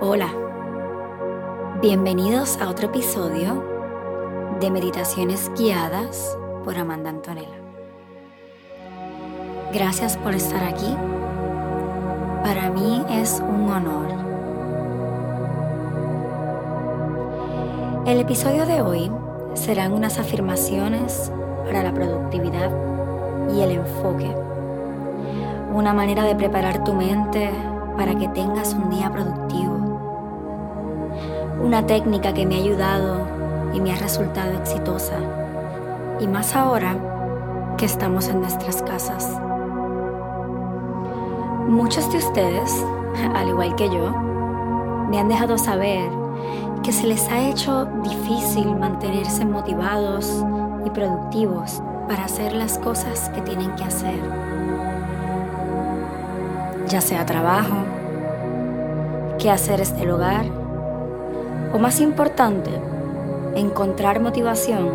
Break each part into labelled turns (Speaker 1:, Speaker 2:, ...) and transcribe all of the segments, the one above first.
Speaker 1: Hola, bienvenidos a otro episodio de Meditaciones Guiadas por Amanda Antonella. Gracias por estar aquí. Para mí es un honor. El episodio de hoy serán unas afirmaciones para la productividad y el enfoque. Una manera de preparar tu mente para que tengas un día productivo una técnica que me ha ayudado y me ha resultado exitosa. Y más ahora que estamos en nuestras casas. Muchos de ustedes, al igual que yo, me han dejado saber que se les ha hecho difícil mantenerse motivados y productivos para hacer las cosas que tienen que hacer. Ya sea trabajo, qué hacer este el hogar, o más importante, encontrar motivación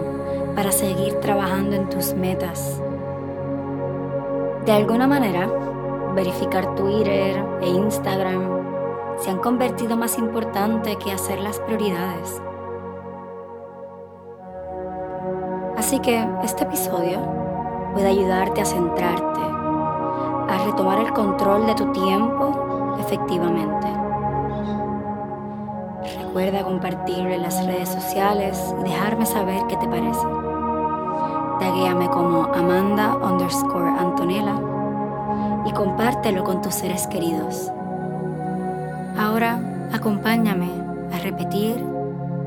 Speaker 1: para seguir trabajando en tus metas. De alguna manera, verificar Twitter e Instagram se han convertido más importante que hacer las prioridades. Así que este episodio puede ayudarte a centrarte, a retomar el control de tu tiempo efectivamente Recuerda compartirlo en las redes sociales y dejarme saber qué te parece. Taguéame como Amanda underscore Antonella y compártelo con tus seres queridos. Ahora acompáñame a repetir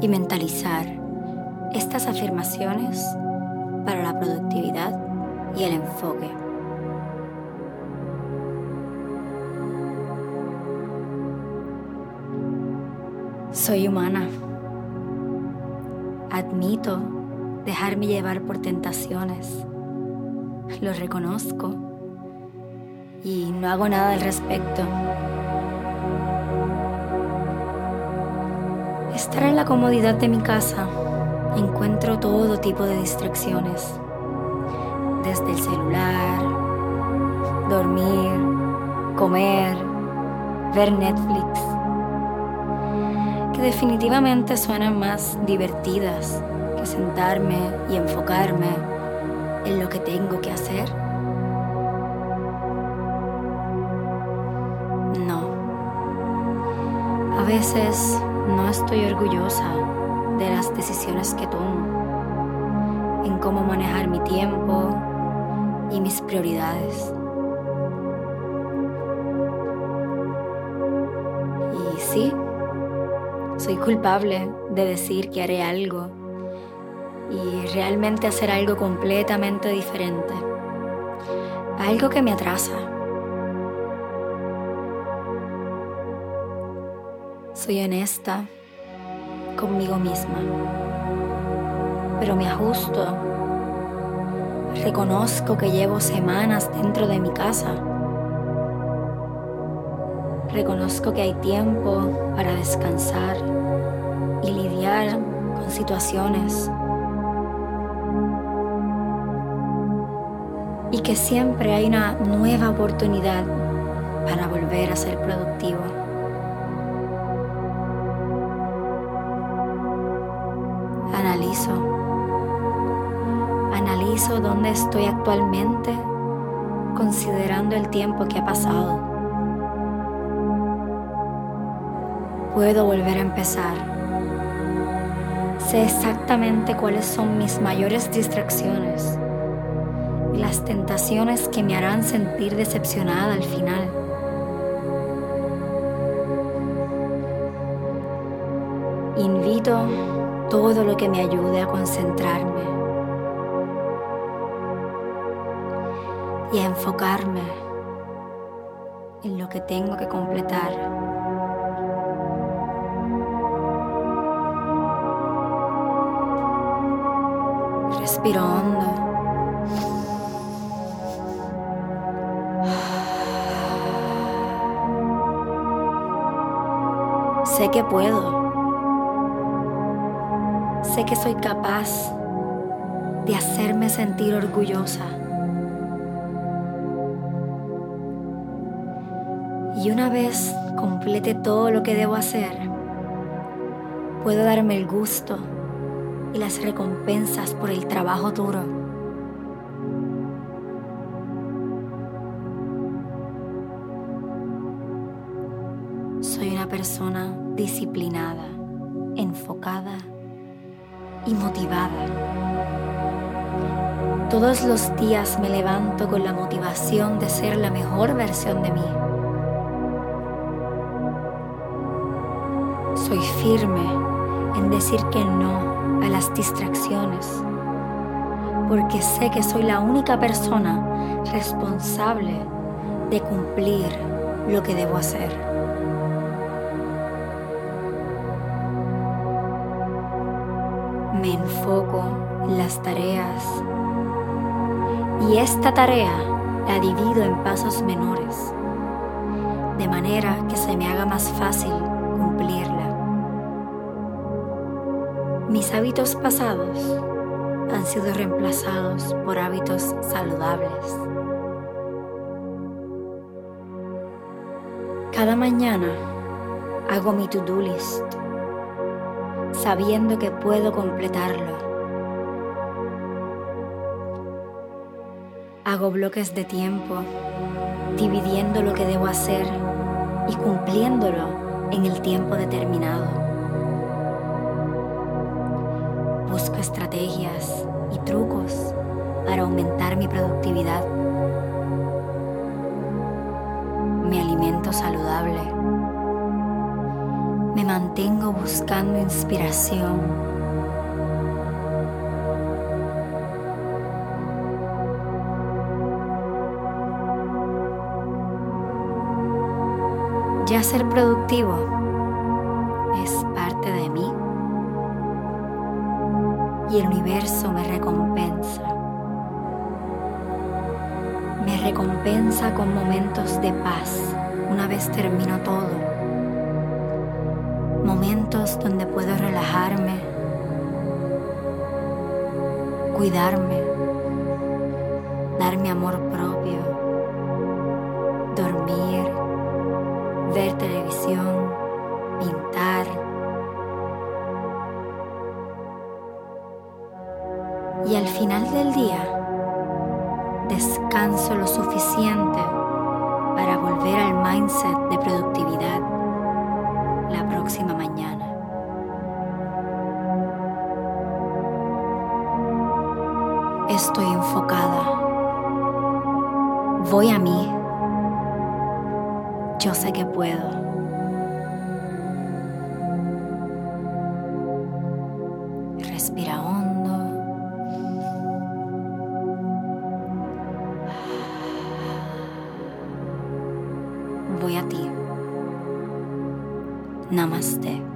Speaker 1: y mentalizar estas afirmaciones para la productividad y el enfoque. Soy humana. Admito dejarme llevar por tentaciones. Lo reconozco y no hago nada al respecto. Estar en la comodidad de mi casa encuentro todo tipo de distracciones, desde el celular, dormir, comer, ver Netflix que definitivamente suenan más divertidas que sentarme y enfocarme en lo que tengo que hacer. No. A veces no estoy orgullosa de las decisiones que tomo, en cómo manejar mi tiempo y mis prioridades. Y sí, soy culpable de decir que haré algo y realmente hacer algo completamente diferente. Algo que me atrasa. Soy honesta conmigo misma, pero me ajusto. Reconozco que llevo semanas dentro de mi casa Reconozco que hay tiempo para descansar y lidiar con situaciones. Y que siempre hay una nueva oportunidad para volver a ser productivo. Analizo. Analizo dónde estoy actualmente considerando el tiempo que ha pasado. Puedo volver a empezar. Sé exactamente cuáles son mis mayores distracciones y las tentaciones que me harán sentir decepcionada al final. Invito todo lo que me ayude a concentrarme y a enfocarme en lo que tengo que completar Hondo. Sé que puedo. Sé que soy capaz de hacerme sentir orgullosa. Y una vez complete todo lo que debo hacer, puedo darme el gusto y las recompensas por el trabajo duro. Soy una persona disciplinada, enfocada y motivada. Todos los días me levanto con la motivación de ser la mejor versión de mí. Soy firme en decir que no a las distracciones, porque sé que soy la única persona responsable de cumplir lo que debo hacer. Me enfoco en las tareas y esta tarea la divido en pasos menores, de manera que se me haga más fácil Mis hábitos pasados han sido reemplazados por hábitos saludables. Cada mañana hago mi to-do list, sabiendo que puedo completarlo Hago bloques de tiempo, dividiendo lo que debo hacer y cumpliéndolo en el tiempo determinado. Estrategias y trucos para aumentar mi productividad. Me alimento saludable. Me mantengo buscando inspiración Ya ser productivo es parte el universo me recompensa. Me recompensa con momentos de paz una vez termino todo. Momentos donde puedo relajarme, cuidarme, darme amor propio, dormir ver televisión, Y al final del día, descanso lo suficiente para volver al mindset de productividad la próxima mañana. Estoy enfocada. Voy a mí yo sé que puedo. Voy a ti. Namaste.